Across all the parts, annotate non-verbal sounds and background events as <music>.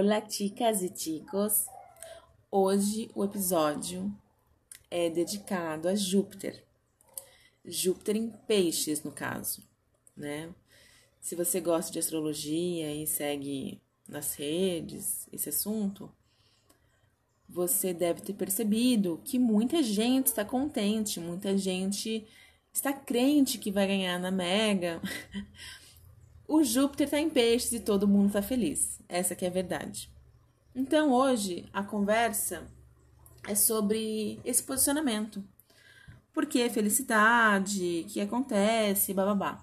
Olá, chicas e chicos! Hoje o episódio é dedicado a Júpiter. Júpiter em peixes, no caso, né? Se você gosta de astrologia e segue nas redes esse assunto, você deve ter percebido que muita gente está contente, muita gente está crente que vai ganhar na Mega. <laughs> o Júpiter está em peixes e todo mundo está feliz. Essa que é a verdade. Então hoje a conversa é sobre esse posicionamento. Por que felicidade? O que acontece? Bababá.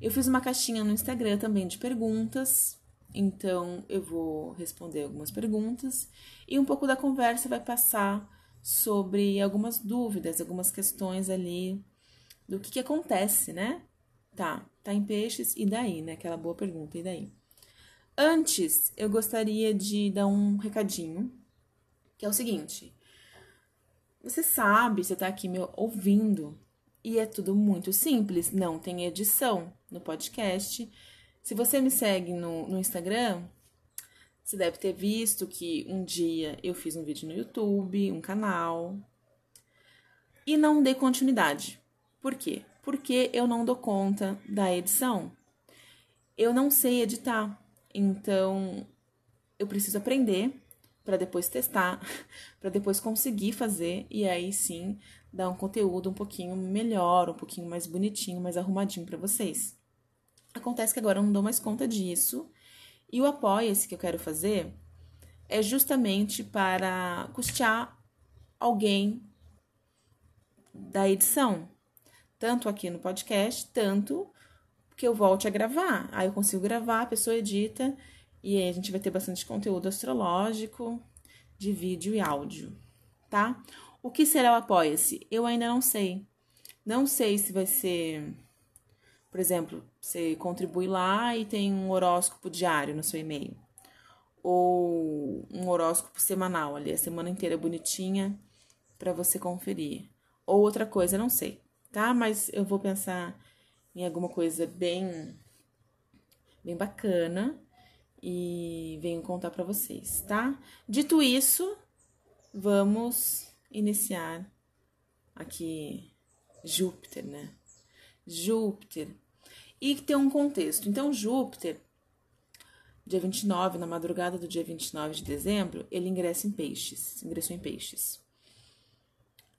Eu fiz uma caixinha no Instagram também de perguntas, então eu vou responder algumas perguntas e um pouco da conversa vai passar sobre algumas dúvidas, algumas questões ali do que, que acontece, né? Tá, tá em peixes, e daí, né? Aquela boa pergunta, e daí? Antes, eu gostaria de dar um recadinho, que é o seguinte. Você sabe, você tá aqui me ouvindo, e é tudo muito simples, não tem edição no podcast. Se você me segue no, no Instagram, você deve ter visto que um dia eu fiz um vídeo no YouTube, um canal, e não dei continuidade. Por quê? Porque eu não dou conta da edição. Eu não sei editar, então eu preciso aprender para depois testar, <laughs> para depois conseguir fazer e aí sim dar um conteúdo um pouquinho melhor, um pouquinho mais bonitinho, mais arrumadinho para vocês. Acontece que agora eu não dou mais conta disso e o apoia-se que eu quero fazer é justamente para custear alguém da edição, tanto aqui no podcast, tanto que eu volte a gravar. Aí eu consigo gravar, a pessoa edita e aí a gente vai ter bastante conteúdo astrológico, de vídeo e áudio, tá? O que será o Apoia-se? Eu ainda não sei. Não sei se vai ser, por exemplo, você contribui lá e tem um horóscopo diário no seu e-mail. Ou um horóscopo semanal ali, a semana inteira bonitinha para você conferir. Ou outra coisa, não sei tá? Mas eu vou pensar em alguma coisa bem bem bacana e venho contar para vocês, tá? Dito isso, vamos iniciar aqui Júpiter, né? Júpiter. E tem um contexto. Então, Júpiter, dia 29, na madrugada do dia 29 de dezembro, ele ingressa em peixes, ingressou em peixes.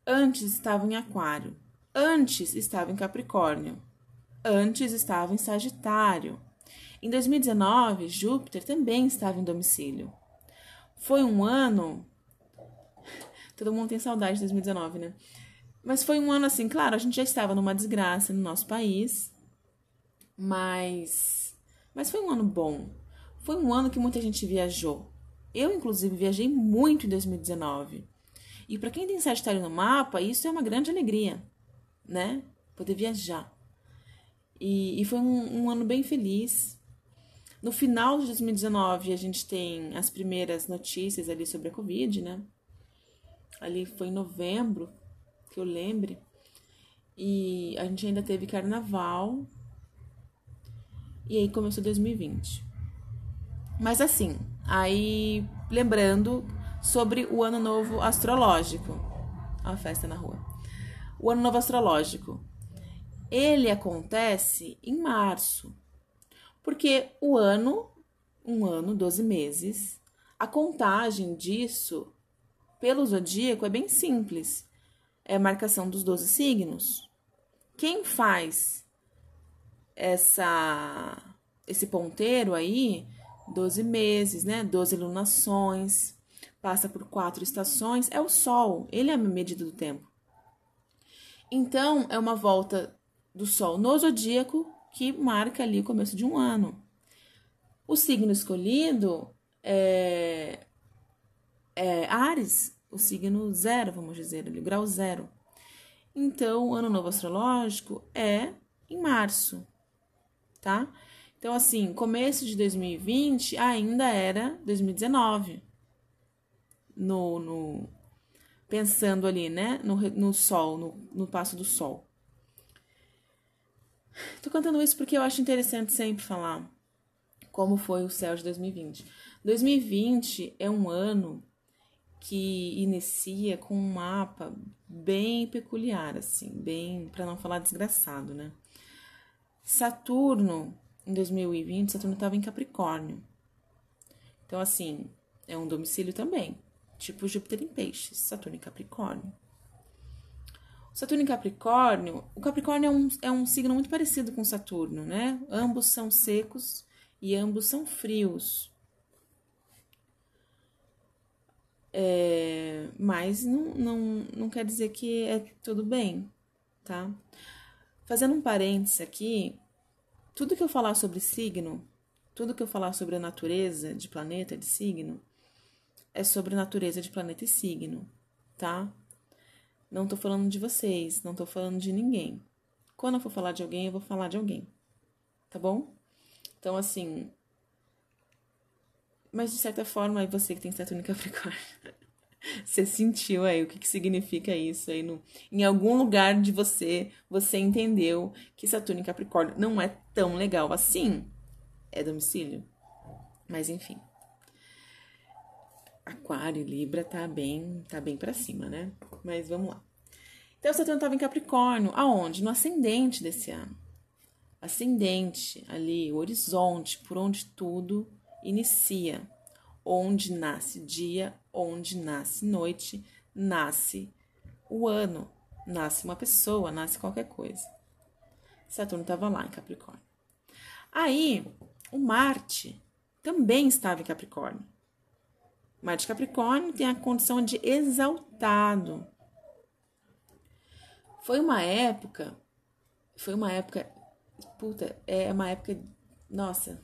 Antes estava em aquário, Antes estava em Capricórnio. Antes estava em Sagitário. Em 2019, Júpiter também estava em domicílio. Foi um ano. <laughs> Todo mundo tem saudade de 2019, né? Mas foi um ano assim, claro, a gente já estava numa desgraça no nosso país, mas mas foi um ano bom. Foi um ano que muita gente viajou. Eu inclusive viajei muito em 2019. E para quem tem Sagitário no mapa, isso é uma grande alegria né? Poder viajar. E, e foi um, um ano bem feliz. No final de 2019, a gente tem as primeiras notícias ali sobre a Covid, né? Ali foi em novembro, que eu lembre. E a gente ainda teve carnaval. E aí começou 2020. Mas assim, aí lembrando sobre o ano novo astrológico. A festa na rua o ano novo astrológico. Ele acontece em março, porque o ano, um ano, 12 meses, a contagem disso pelo zodíaco é bem simples. É a marcação dos 12 signos. Quem faz essa esse ponteiro aí, 12 meses, né? 12 lunações, passa por quatro estações, é o Sol. Ele é a medida do tempo. Então, é uma volta do Sol no zodíaco que marca ali o começo de um ano. O signo escolhido é, é Ares, o signo zero, vamos dizer, o grau zero. Então, o ano novo astrológico é em março, tá? Então, assim, começo de 2020 ainda era 2019 no, no, pensando ali, né, no, no sol, no, no passo do sol. Tô contando isso porque eu acho interessante sempre falar como foi o céu de 2020. 2020 é um ano que inicia com um mapa bem peculiar, assim, bem, para não falar desgraçado, né? Saturno, em 2020, Saturno estava em Capricórnio. Então, assim, é um domicílio também, tipo Júpiter em Peixes, Saturno em Capricórnio. Saturno em Capricórnio, o Capricórnio é um, é um signo muito parecido com Saturno, né? Ambos são secos e ambos são frios. É, mas não, não, não quer dizer que é tudo bem, tá? Fazendo um parênteses aqui, tudo que eu falar sobre signo, tudo que eu falar sobre a natureza de planeta, de signo, é sobre natureza de planeta e signo, tá? Não tô falando de vocês, não tô falando de ninguém. Quando eu for falar de alguém, eu vou falar de alguém, tá bom? Então, assim, mas de certa forma, aí você que tem Saturno em Capricórnio, você sentiu aí o que, que significa isso aí no, em algum lugar de você, você entendeu que Saturno em Capricórnio não é tão legal assim. É domicílio. Mas enfim. Aquário Libra tá bem, tá bem para cima, né? Mas vamos lá. Então Saturno estava em Capricórnio, aonde? No ascendente desse ano. Ascendente ali, o horizonte, por onde tudo inicia. Onde nasce dia, onde nasce noite, nasce o ano, nasce uma pessoa, nasce qualquer coisa. Saturno estava lá em Capricórnio. Aí, o Marte também estava em Capricórnio. Marte Capricórnio tem a condição de exaltado. Foi uma época, foi uma época, puta, é uma época, nossa,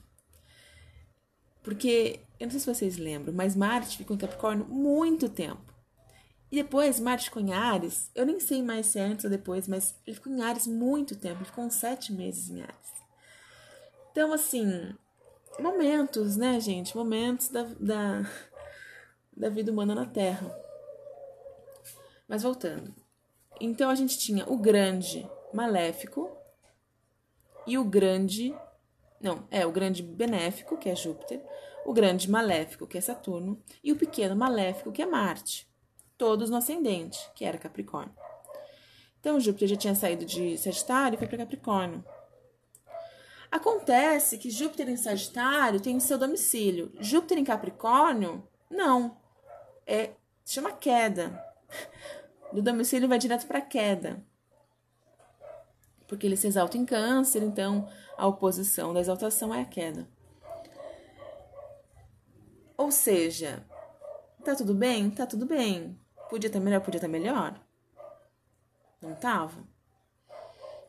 porque, eu não sei se vocês lembram, mas Marte ficou em Capricórnio muito tempo. E depois, Marte ficou em Ares, eu nem sei mais se é antes ou depois, mas ele ficou em Ares muito tempo, ele ficou uns sete meses em Ares. Então, assim, momentos, né, gente? Momentos da, da, da vida humana na Terra. Mas voltando. Então, a gente tinha o grande maléfico e o grande não, é o grande benéfico, que é Júpiter, o grande maléfico, que é Saturno, e o pequeno maléfico, que é Marte. Todos no ascendente, que era Capricórnio. Então, Júpiter já tinha saído de Sagitário e foi para Capricórnio. Acontece que Júpiter em Sagitário tem o seu domicílio. Júpiter em Capricórnio, não. É, chama queda. Do domicílio vai direto para queda. Porque ele se exalta em Câncer, então a oposição da exaltação é a queda. Ou seja, tá tudo bem? Tá tudo bem. Podia estar melhor, podia estar melhor. Não tava.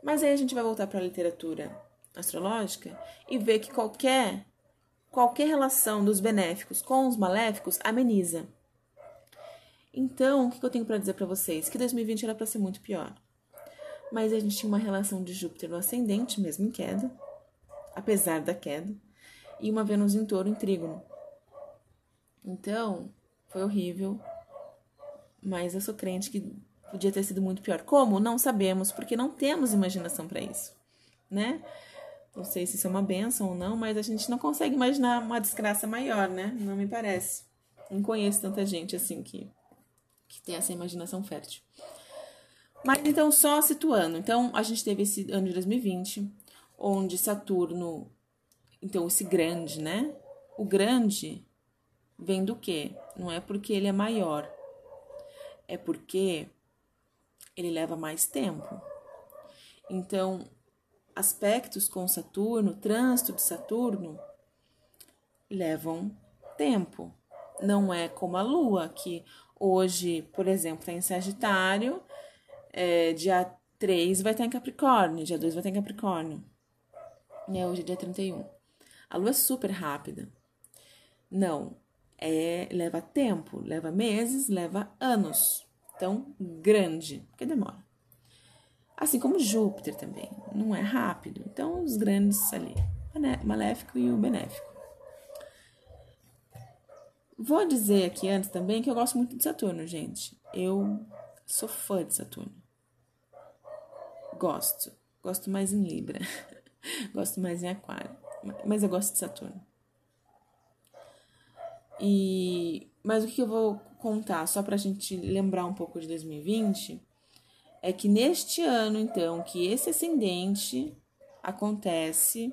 Mas aí a gente vai voltar para a literatura astrológica e ver que qualquer qualquer relação dos benéficos com os maléficos ameniza. Então, o que eu tenho para dizer para vocês? Que 2020 era para ser muito pior mas a gente tinha uma relação de Júpiter no ascendente, mesmo em queda, apesar da queda, e uma Vênus em touro em trígono. Então, foi horrível, mas eu sou crente que podia ter sido muito pior. Como? Não sabemos, porque não temos imaginação para isso, né? Não sei se isso é uma benção ou não, mas a gente não consegue imaginar uma desgraça maior, né? Não me parece. Não conheço tanta gente assim que, que tem essa imaginação fértil. Mas então, só situando. Então, a gente teve esse ano de 2020, onde Saturno, então, esse grande, né? O grande vem do quê? Não é porque ele é maior, é porque ele leva mais tempo. Então, aspectos com Saturno, trânsito de Saturno, levam tempo. Não é como a Lua, que hoje, por exemplo, está em Sagitário é, dia 3 vai estar em Capricórnio, dia 2 vai estar em Capricórnio. Né? Hoje é dia 31. A lua é super rápida. Não, é leva tempo, leva meses, leva anos. Então, grande, porque demora. Assim como Júpiter também, não é rápido. Então, os grandes ali, o maléfico e o benéfico. Vou dizer aqui antes também que eu gosto muito de Saturno, gente. Eu sou fã de Saturno. Gosto. Gosto mais em Libra. <laughs> gosto mais em Aquário. Mas eu gosto de Saturno. E mas o que eu vou contar só pra gente lembrar um pouco de 2020 é que neste ano então que esse ascendente acontece,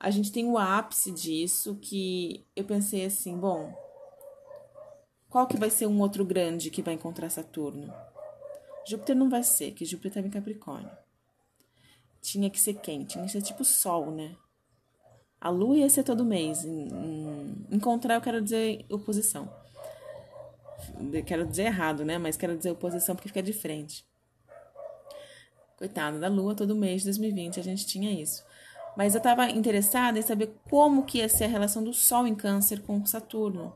a gente tem o ápice disso que eu pensei assim, bom, qual que vai ser um outro grande que vai encontrar Saturno? Júpiter não vai ser, que Júpiter estava em Capricórnio. Tinha que ser quem? Tinha que ser tipo Sol, né? A Lua ia ser todo mês. Encontrar, eu quero dizer oposição. Quero dizer errado, né? Mas quero dizer oposição porque fica de frente. Coitada da Lua, todo mês de 2020 a gente tinha isso. Mas eu estava interessada em saber como que ia ser a relação do Sol em Câncer com Saturno.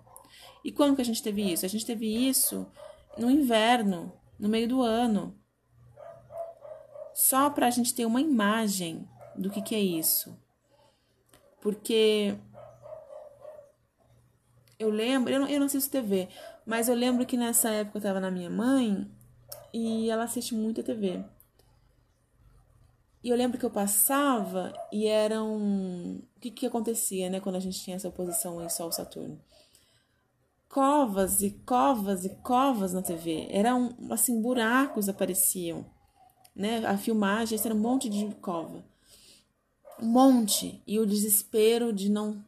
E quando que a gente teve isso? A gente teve isso no inverno, no meio do ano. Só para a gente ter uma imagem do que, que é isso. Porque eu lembro, eu não, eu não assisto TV, mas eu lembro que nessa época eu estava na minha mãe e ela assiste muita TV. E eu lembro que eu passava e eram. O que, que acontecia, né, quando a gente tinha essa oposição em Sol-Saturno? Covas e covas e covas na TV. Eram, assim, buracos apareciam, né? A filmagem, era um monte de cova. Um monte. E o desespero de não.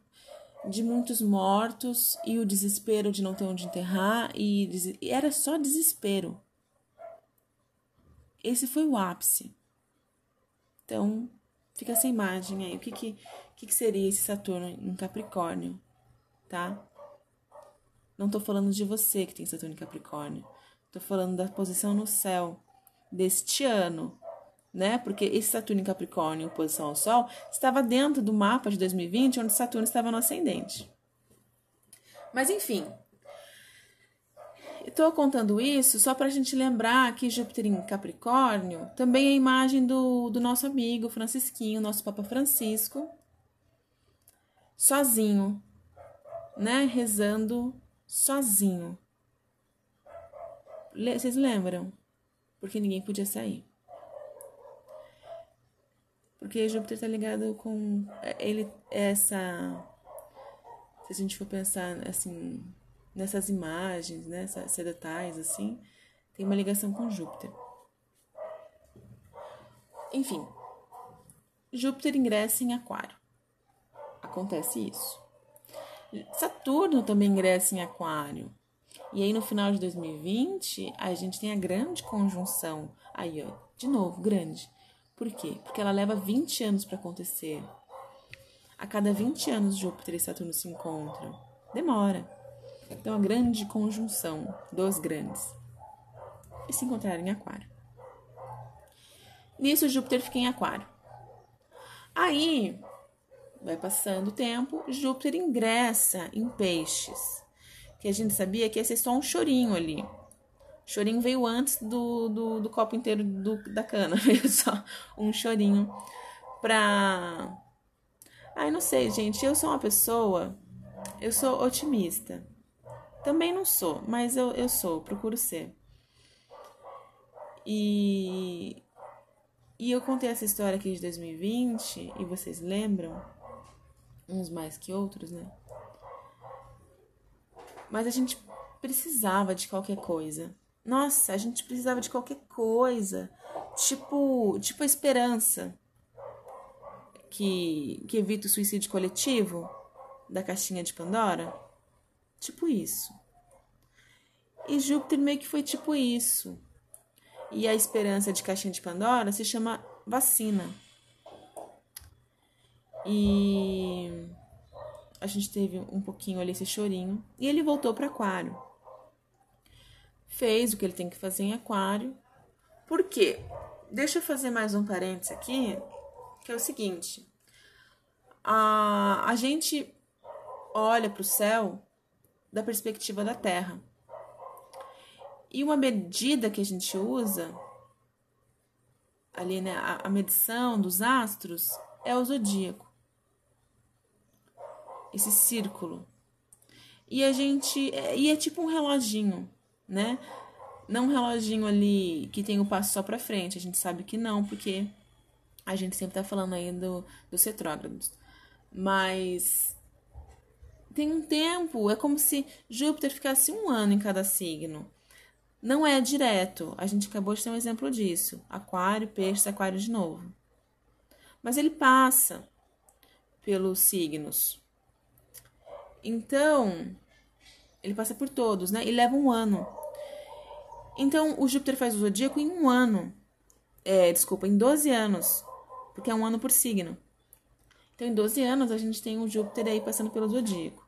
de muitos mortos, e o desespero de não ter onde enterrar, e, e era só desespero. Esse foi o ápice. Então, fica essa imagem aí. O que, que, que, que seria esse Saturno em Capricórnio, tá? Não tô falando de você que tem Saturno em Capricórnio. Tô falando da posição no céu deste ano, né? Porque esse Saturno em Capricórnio, oposição ao Sol, estava dentro do mapa de 2020, onde Saturno estava no ascendente. Mas enfim, Estou contando isso só para a gente lembrar que Júpiter em Capricórnio também é a imagem do, do nosso amigo Francisquinho, nosso Papa Francisco, sozinho, né? Rezando sozinho. Vocês lembram? Porque ninguém podia sair. Porque Júpiter está ligado com ele essa se a gente for pensar assim nessas imagens, né, esses detalhes assim, tem uma ligação com Júpiter. Enfim, Júpiter ingressa em Aquário. Acontece isso. Saturno também ingressa em Aquário. E aí no final de 2020, a gente tem a grande conjunção. Aí, ó, de novo, grande. Por quê? Porque ela leva 20 anos para acontecer. A cada 20 anos Júpiter e Saturno se encontram. Demora. Então, a grande conjunção dos grandes. E se encontrar em Aquário. Nisso, Júpiter fica em Aquário. Aí, vai passando o tempo, Júpiter ingressa em Peixes. Que a gente sabia que ia ser só um chorinho ali. O chorinho veio antes do, do, do copo inteiro do, da cana. <laughs> Veio só um chorinho pra. Ai, não sei, gente. Eu sou uma pessoa. Eu sou otimista. Também não sou, mas eu, eu sou, procuro ser. E, e eu contei essa história aqui de 2020, e vocês lembram? Uns mais que outros, né? Mas a gente precisava de qualquer coisa. Nossa, a gente precisava de qualquer coisa. Tipo, tipo a esperança que, que evita o suicídio coletivo da caixinha de Pandora. Tipo isso. E Júpiter meio que foi tipo isso. E a esperança de caixinha de Pandora se chama vacina. E a gente teve um pouquinho ali esse chorinho. E ele voltou para Aquário. Fez o que ele tem que fazer em Aquário. Por quê? Deixa eu fazer mais um parênteses aqui, que é o seguinte. A, a gente olha para o céu da perspectiva da Terra. E uma medida que a gente usa ali, né, a, a medição dos astros é o zodíaco. Esse círculo. E a gente. É, e é tipo um reloginho, né? Não um reloginho ali que tem o passo só para frente. A gente sabe que não, porque a gente sempre tá falando aí do, dos retrógrados. Mas tem um tempo, é como se Júpiter ficasse um ano em cada signo. Não é direto. A gente acabou de ter um exemplo disso. Aquário, peixe, aquário de novo. Mas ele passa pelos signos. Então, ele passa por todos, né? E leva um ano. Então, o Júpiter faz o zodíaco em um ano. É, desculpa, em 12 anos. Porque é um ano por signo. Então, em 12 anos, a gente tem o Júpiter aí passando pelo zodíaco.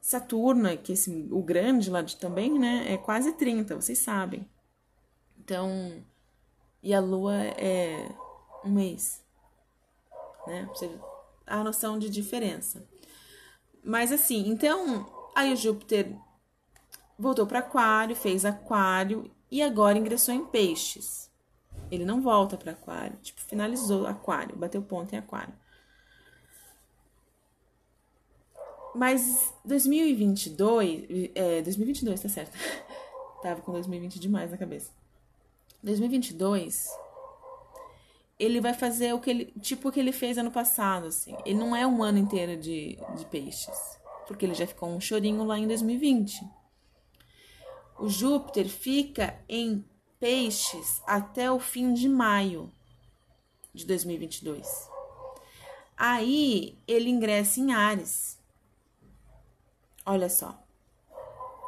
Saturno, que esse, o grande lá de também, né? É quase 30, vocês sabem. Então, e a Lua é um mês. Né? A noção de diferença. Mas assim, então, aí o Júpiter voltou para Aquário, fez Aquário e agora ingressou em Peixes. Ele não volta para Aquário, tipo, finalizou Aquário, bateu ponto em Aquário. Mas 2022, é, 2022 tá certo. <laughs> Tava com 2020 demais na cabeça. 2022 ele vai fazer o que ele, tipo o que ele fez ano passado, assim. Ele não é um ano inteiro de, de peixes, porque ele já ficou um chorinho lá em 2020. O Júpiter fica em peixes até o fim de maio de 2022. Aí ele ingressa em Ares. Olha só.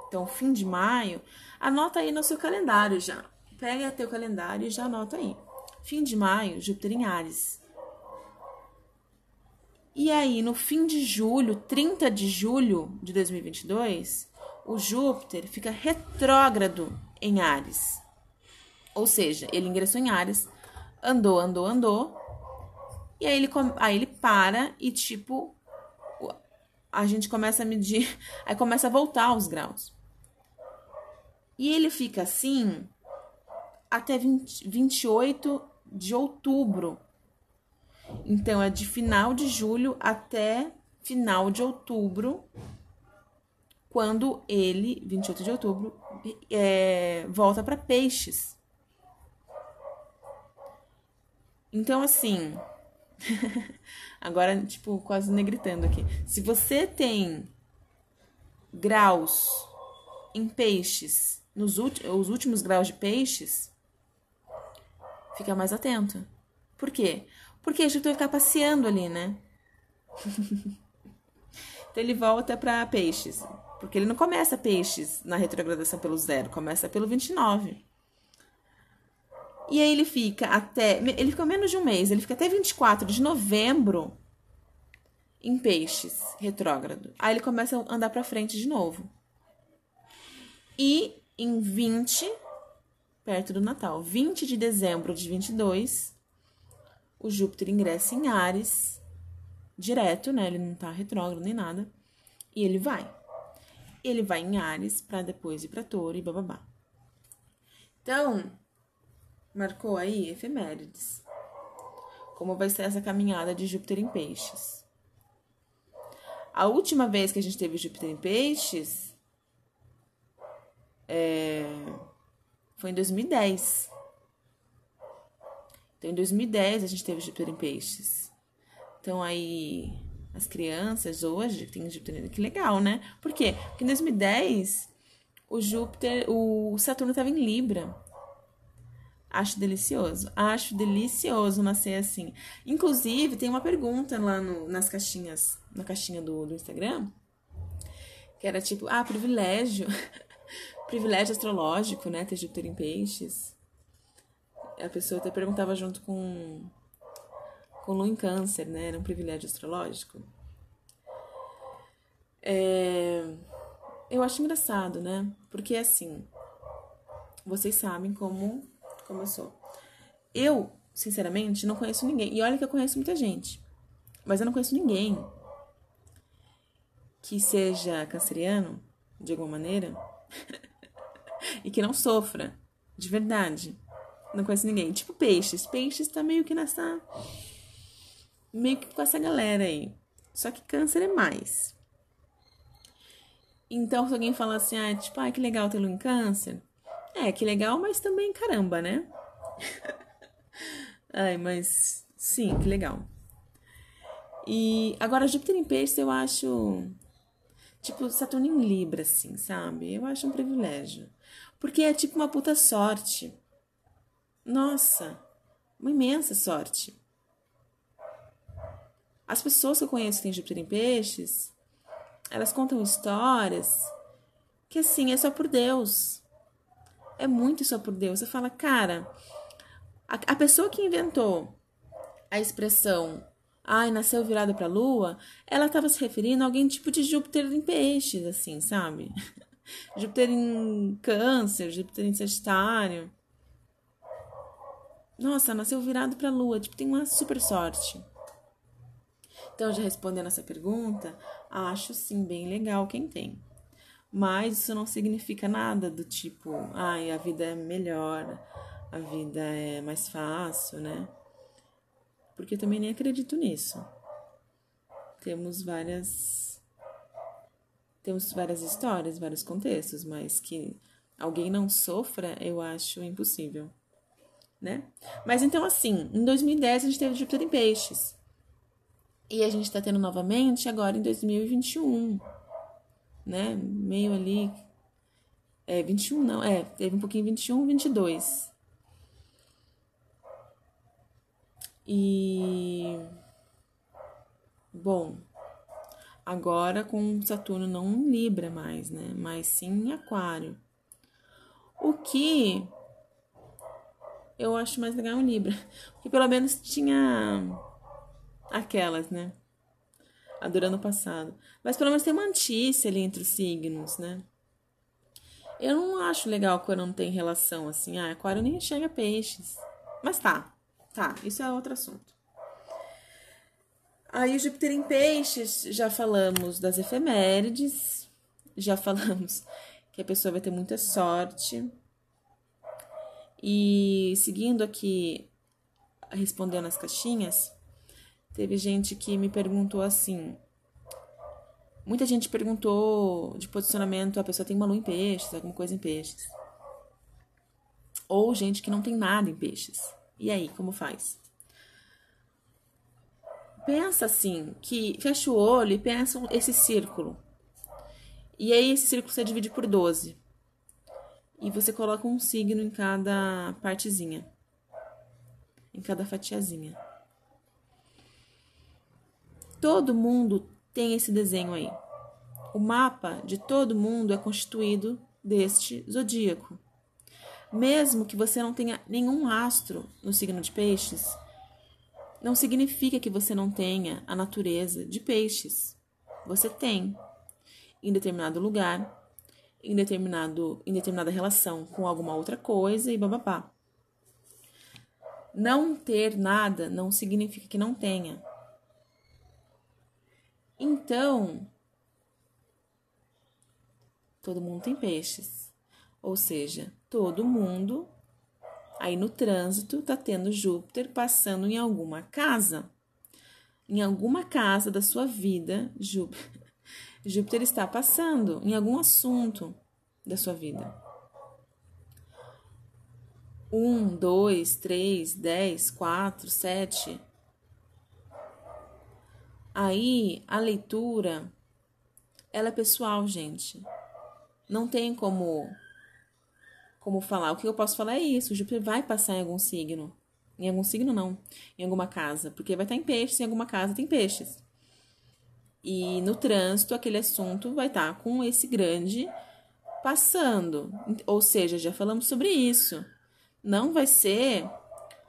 Então, fim de maio, anota aí no seu calendário já. Pega teu calendário e já anota aí. Fim de maio, Júpiter em Ares. E aí, no fim de julho, 30 de julho de 2022, o Júpiter fica retrógrado em Ares. Ou seja, ele ingressou em Ares, andou, andou, andou, e aí ele, aí ele para e, tipo, a gente começa a medir, <laughs> aí começa a voltar os graus. E ele fica assim até 20, 28 de outubro. Então, é de final de julho até final de outubro, quando ele, 28 de outubro, é, volta para peixes. Então, assim, <laughs> agora, tipo, quase negritando aqui. Se você tem graus em peixes, nos os últimos graus de peixes, fica mais atento. Por quê? Porque a gente vai ficar passeando ali, né? <laughs> então ele volta para peixes. Porque ele não começa peixes na retrogradação pelo zero, começa pelo 29. E aí ele fica até. Ele fica menos de um mês, ele fica até 24 de novembro em peixes, retrógrado. Aí ele começa a andar para frente de novo. E em 20 perto do Natal. 20 de dezembro de 22, o Júpiter ingressa em Ares, direto, né? Ele não tá retrógrado nem nada. E ele vai. Ele vai em Ares para depois ir para Touro e bababá. Então, marcou aí efemérides. Como vai ser essa caminhada de Júpiter em Peixes? A última vez que a gente teve Júpiter em Peixes é foi em 2010. Então, em 2010 a gente teve Júpiter em Peixes. Então, aí, as crianças hoje têm Júpiter. Que legal, né? Por quê? Porque em 2010 o Júpiter, o Saturno estava em Libra. Acho delicioso. Acho delicioso nascer assim. Inclusive, tem uma pergunta lá no, nas caixinhas, na caixinha do, do Instagram, que era tipo, ah, privilégio <laughs> privilégio astrológico, né? Ter Júpiter em peixes. A pessoa até perguntava junto com, com Lua em câncer, né? Era um privilégio astrológico. É, eu acho engraçado, né? Porque assim, vocês sabem como, como eu sou. Eu, sinceramente, não conheço ninguém. E olha que eu conheço muita gente. Mas eu não conheço ninguém que seja canceriano, de alguma maneira, <laughs> e que não sofra, de verdade. Não conheço ninguém. Tipo peixes. Peixes tá meio que nessa. meio que com essa galera aí. Só que câncer é mais. Então, se alguém fala assim, ah, tipo, ah, que legal ter lua em câncer. É, que legal, mas também caramba, né? <laughs> Ai, mas sim, que legal. E agora, Júpiter em peixes eu acho Tipo, Saturno em Libra, assim, sabe? Eu acho um privilégio. Porque é tipo uma puta sorte. Nossa, uma imensa sorte. As pessoas que eu conheço que têm Júpiter em Peixes, elas contam histórias que assim é só por Deus. É muito só por Deus. Você fala, cara, a, a pessoa que inventou a expressão ai, nasceu virada para a lua, ela estava se referindo a alguém tipo de Júpiter em peixes, assim, sabe? <laughs> Júpiter em câncer, Júpiter em sagitário. Nossa, nasceu virado para a lua, tipo, tem uma super sorte. Então, já respondendo essa pergunta, acho sim bem legal quem tem. Mas isso não significa nada do tipo, ai, a vida é melhor, a vida é mais fácil, né? porque eu também nem acredito nisso. Temos várias temos várias histórias, vários contextos, mas que alguém não sofra, eu acho impossível, né? Mas então assim, em 2010 a gente teve Júpiter em Peixes. E a gente está tendo novamente agora em 2021, né? Meio ali é 21 não, é, teve um pouquinho 21, 22. E bom, agora com Saturno não em Libra mais, né? Mas sim em Aquário. O que eu acho mais legal em Libra, <laughs> porque pelo menos tinha aquelas, né? A do ano passado. Mas pelo menos tem uma antícia ali entre os signos, né? Eu não acho legal quando não tem relação assim. Ah, Aquário nem enxerga peixes. Mas tá. Tá, isso é outro assunto. Aí, Júpiter em Peixes, já falamos das efemérides, já <laughs> falamos que a pessoa vai ter muita sorte. E seguindo aqui, respondendo as caixinhas, teve gente que me perguntou assim. Muita gente perguntou de posicionamento, a pessoa tem uma lua em peixes, alguma coisa em peixes. Ou gente que não tem nada em peixes. E aí, como faz? Pensa assim, que fecha o olho e pensa esse círculo. E aí esse círculo você divide por 12. E você coloca um signo em cada partezinha. Em cada fatiazinha. Todo mundo tem esse desenho aí. O mapa de todo mundo é constituído deste zodíaco. Mesmo que você não tenha nenhum astro no signo de Peixes, não significa que você não tenha a natureza de Peixes. Você tem em determinado lugar, em, determinado, em determinada relação com alguma outra coisa e bababá. Não ter nada não significa que não tenha. Então, todo mundo tem peixes. Ou seja, todo mundo aí no trânsito tá tendo Júpiter passando em alguma casa. Em alguma casa da sua vida, Júpiter, <laughs> Júpiter está passando em algum assunto da sua vida. Um, dois, três, dez, quatro, sete. Aí a leitura, ela é pessoal, gente. Não tem como como falar. O que eu posso falar é isso: o Júpiter vai passar em algum signo. Em algum signo, não. Em alguma casa. Porque vai estar em peixes, em alguma casa tem peixes. E no trânsito, aquele assunto vai estar com esse grande passando. Ou seja, já falamos sobre isso. Não vai ser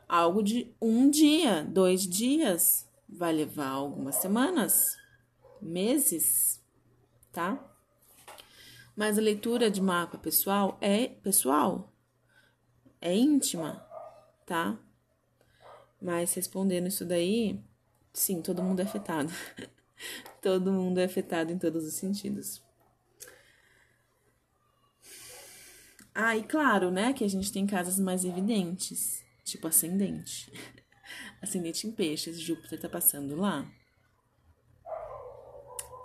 algo de um dia, dois dias. Vai levar algumas semanas, meses, tá? Mas a leitura de mapa pessoal é pessoal, é íntima, tá? Mas respondendo isso daí, sim, todo mundo é afetado. <laughs> todo mundo é afetado em todos os sentidos. Ah, e claro, né, que a gente tem casas mais evidentes, tipo ascendente. <laughs> Ascendente em peixes, Júpiter tá passando lá.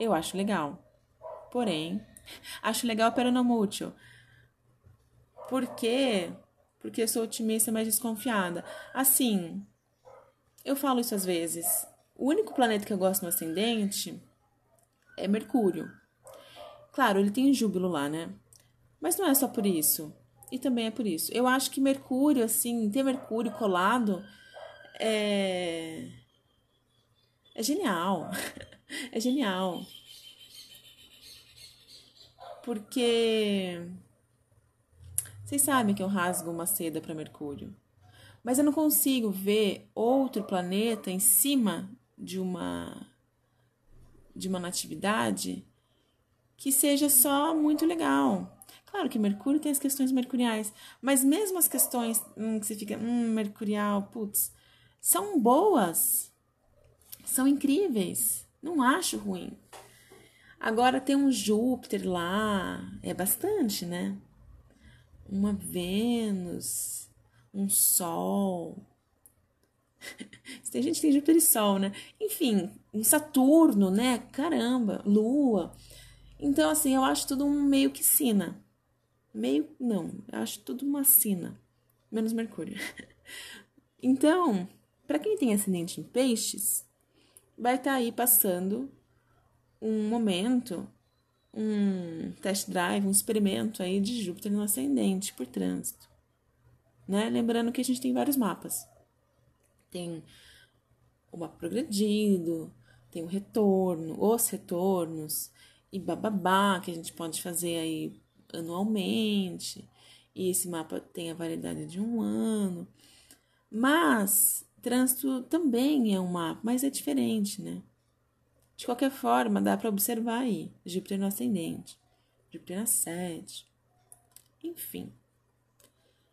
Eu acho legal. Porém, <laughs> Acho legal, pero não mútil. Por quê? Porque eu sou otimista, mas desconfiada. Assim, eu falo isso às vezes. O único planeta que eu gosto no ascendente é Mercúrio. Claro, ele tem júbilo lá, né? Mas não é só por isso. E também é por isso. Eu acho que Mercúrio, assim, ter Mercúrio colado é. É genial. <laughs> é genial. Porque. Vocês sabem que eu rasgo uma seda para Mercúrio. Mas eu não consigo ver outro planeta em cima de uma de uma natividade que seja só muito legal. Claro que Mercúrio tem as questões mercuriais, mas mesmo as questões hum, que você fica, hum, mercurial, putz, são boas, são incríveis, não acho ruim. Agora tem um Júpiter lá, é bastante, né? Uma Vênus, um Sol. <laughs> tem gente que tem Júpiter e Sol, né? Enfim, um Saturno, né? Caramba, Lua. Então, assim, eu acho tudo um meio que sina. Meio, não, eu acho tudo uma sina. Menos Mercúrio. <laughs> Então, para quem tem ascendente em peixes, vai estar tá aí passando um momento, um test drive, um experimento aí de Júpiter no ascendente por trânsito. Né? Lembrando que a gente tem vários mapas. Tem o mapa progredido, tem o retorno, os retornos e bababá que a gente pode fazer aí anualmente. E esse mapa tem a validade de um ano. Mas trânsito também é um mapa, mas é diferente, né? De qualquer forma, dá para observar aí Júpiter no ascendente, Júpiter na 7, enfim.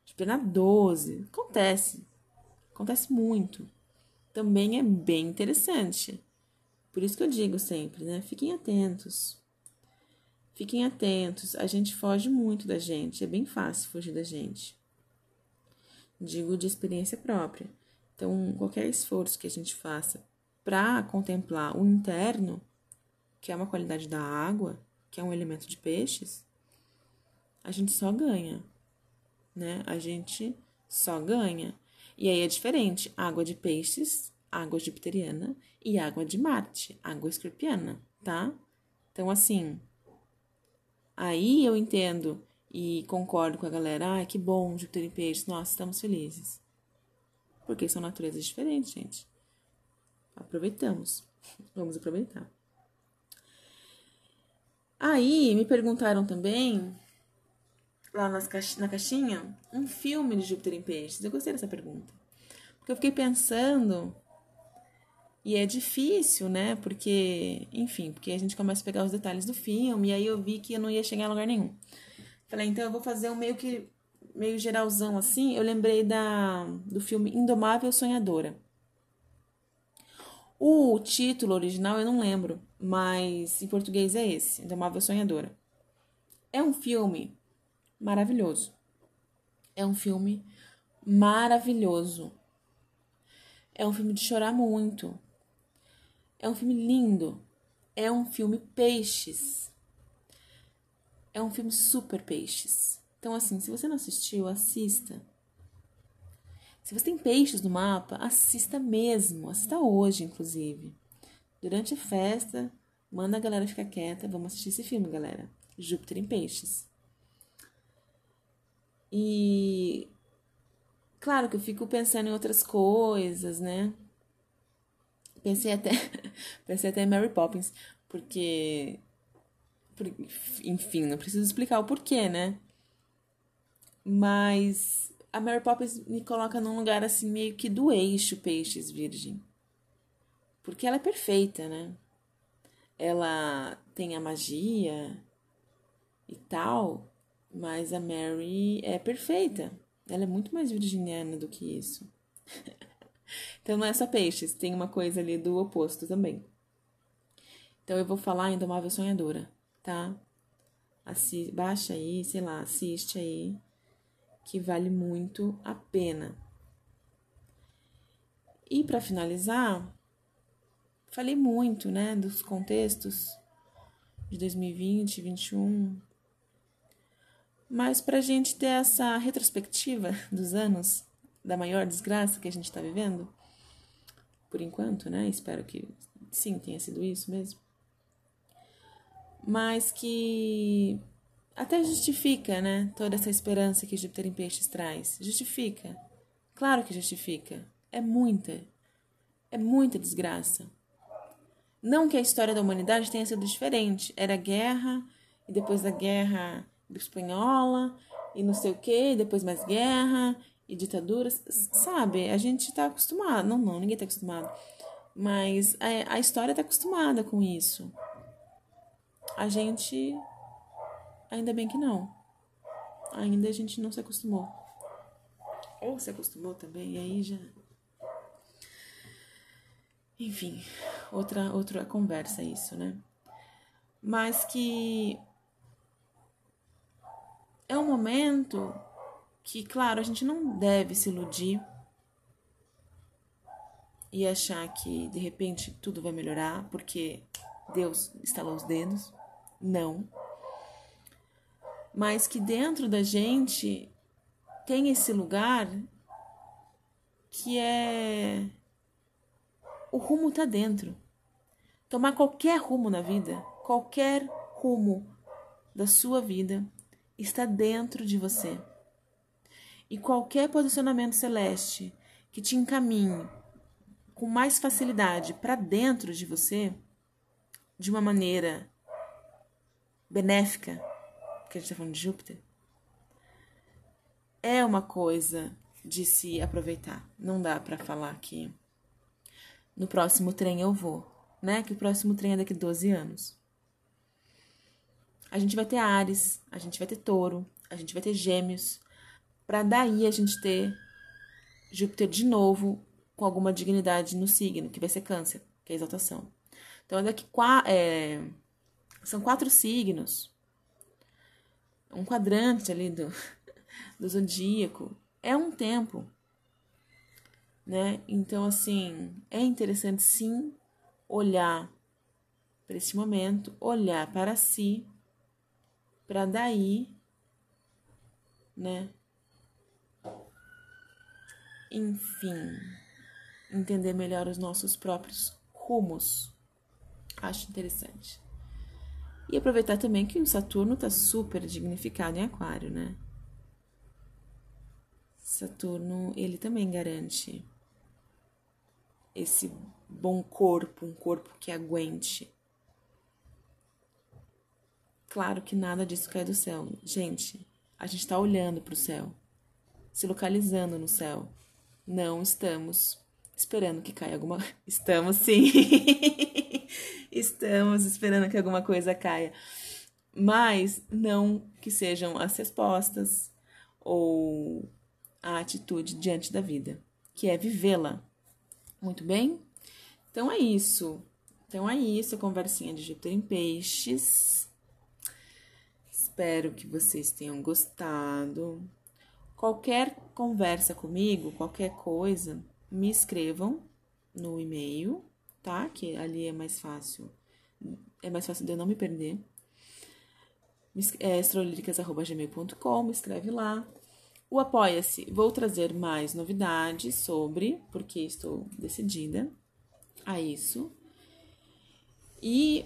Júpiter na 12, acontece, acontece muito. Também é bem interessante. Por isso que eu digo sempre, né? Fiquem atentos. Fiquem atentos, a gente foge muito da gente, é bem fácil fugir da gente. Digo de experiência própria. Então, qualquer esforço que a gente faça para contemplar o interno, que é uma qualidade da água, que é um elemento de peixes, a gente só ganha, né? A gente só ganha. E aí é diferente, água de peixes, água jupiteriana e água de Marte, água escorpiana, tá? Então assim, aí eu entendo e concordo com a galera, ah, que bom, Júpiter em peixes, nossa, estamos felizes. Porque são naturezas diferentes, gente. Aproveitamos. Vamos aproveitar. Aí me perguntaram também, lá nas caix na caixinha, um filme de Júpiter em Peixes. Eu gostei dessa pergunta. Porque eu fiquei pensando, e é difícil, né? Porque, enfim, porque a gente começa a pegar os detalhes do filme, e aí eu vi que eu não ia chegar a lugar nenhum. Falei, então eu vou fazer um meio que meio geralzão assim. Eu lembrei da do filme Indomável Sonhadora. O título original eu não lembro, mas em português é esse, Indomável Sonhadora. É um filme maravilhoso. É um filme maravilhoso. É um filme de chorar muito. É um filme lindo. É um filme peixes. É um filme super peixes. Então, assim, se você não assistiu, assista. Se você tem peixes no mapa, assista mesmo, assista hoje, inclusive. Durante a festa, manda a galera ficar quieta, vamos assistir esse filme, galera. Júpiter em Peixes. E claro que eu fico pensando em outras coisas, né? Pensei até, <laughs> pensei até em Mary Poppins, porque, enfim, não preciso explicar o porquê, né? Mas a Mary Poppins me coloca num lugar assim meio que do eixo peixes virgem. Porque ela é perfeita, né? Ela tem a magia e tal, mas a Mary é perfeita. Ela é muito mais virginiana do que isso. <laughs> então não é só peixes, tem uma coisa ali do oposto também. Então eu vou falar Indomável Sonhadora, tá? Assi baixa aí, sei lá, assiste aí que vale muito a pena. E para finalizar, falei muito, né, dos contextos de 2020, 2021. Mas para a gente ter essa retrospectiva dos anos da maior desgraça que a gente está vivendo, por enquanto, né? Espero que sim tenha sido isso mesmo. mas que até justifica, né? Toda essa esperança que Júpiter em Peixes traz. Justifica. Claro que justifica. É muita. É muita desgraça. Não que a história da humanidade tenha sido diferente. Era guerra, e depois da guerra espanhola, e não sei o quê, e depois mais guerra, e ditaduras. Sabe, a gente tá acostumado. Não, não, ninguém tá acostumado. Mas a, a história tá acostumada com isso. A gente. Ainda bem que não. Ainda a gente não se acostumou. Ou se acostumou também, e aí já. Enfim, outra, outra conversa isso, né? Mas que é um momento que, claro, a gente não deve se iludir e achar que de repente tudo vai melhorar porque Deus estalou os dedos. Não. Mas que dentro da gente tem esse lugar que é o rumo está dentro. Tomar qualquer rumo na vida, qualquer rumo da sua vida está dentro de você. E qualquer posicionamento celeste que te encaminhe com mais facilidade para dentro de você, de uma maneira benéfica, que a gente está falando de Júpiter, é uma coisa de se aproveitar. Não dá para falar que no próximo trem eu vou, né? Que o próximo trem é daqui 12 anos. A gente vai ter Ares, a gente vai ter Touro, a gente vai ter Gêmeos, para daí a gente ter Júpiter de novo com alguma dignidade no signo, que vai ser Câncer, que é exaltação. Então, daqui é, são quatro signos, um quadrante ali do, <laughs> do zodíaco. É um tempo né? Então, assim, é interessante sim olhar para esse momento, olhar para si, para daí, né? Enfim, entender melhor os nossos próprios rumos. Acho interessante. E aproveitar também que o Saturno está super dignificado em Aquário, né? Saturno, ele também garante esse bom corpo, um corpo que aguente. Claro que nada disso cai do céu. Gente, a gente está olhando para o céu, se localizando no céu. Não estamos esperando que caia alguma. <laughs> Estamos sim. <laughs> estamos esperando que alguma coisa caia. Mas não que sejam as respostas ou a atitude diante da vida, que é vivê-la muito bem? Então é isso. Então é isso, a conversinha de Júpiter em Peixes. Espero que vocês tenham gostado. Qualquer conversa comigo, qualquer coisa, me escrevam no e-mail, tá? Que ali é mais fácil. É mais fácil de eu não me perder. É astrolíricas.gmail.com, me escreve lá. O Apoia-se, vou trazer mais novidades sobre, porque estou decidida a isso. E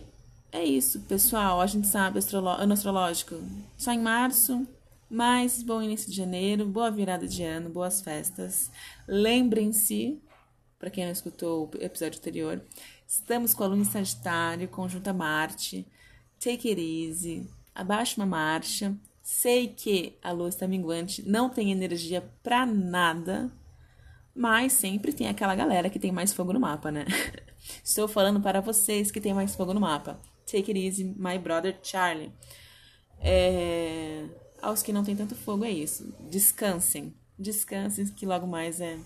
é isso, pessoal. A gente sabe, ano astrológico só em março, mas bom início de janeiro, boa virada de ano, boas festas. Lembrem-se, para quem não escutou o episódio anterior, estamos com a Lua em Sagitário, conjunta Marte. Take it easy, abaixa uma marcha Sei que a lua está minguante, não tem energia para nada, mas sempre tem aquela galera que tem mais fogo no mapa, né? <laughs> Estou falando para vocês que tem mais fogo no mapa. Take it easy, my brother Charlie. É... Aos que não tem tanto fogo é isso. Descansem. Descansem que logo mais é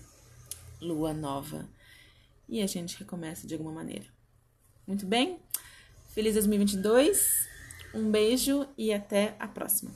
lua nova. E a gente recomeça de alguma maneira. Muito bem? Feliz 2022. Um beijo e até a próxima.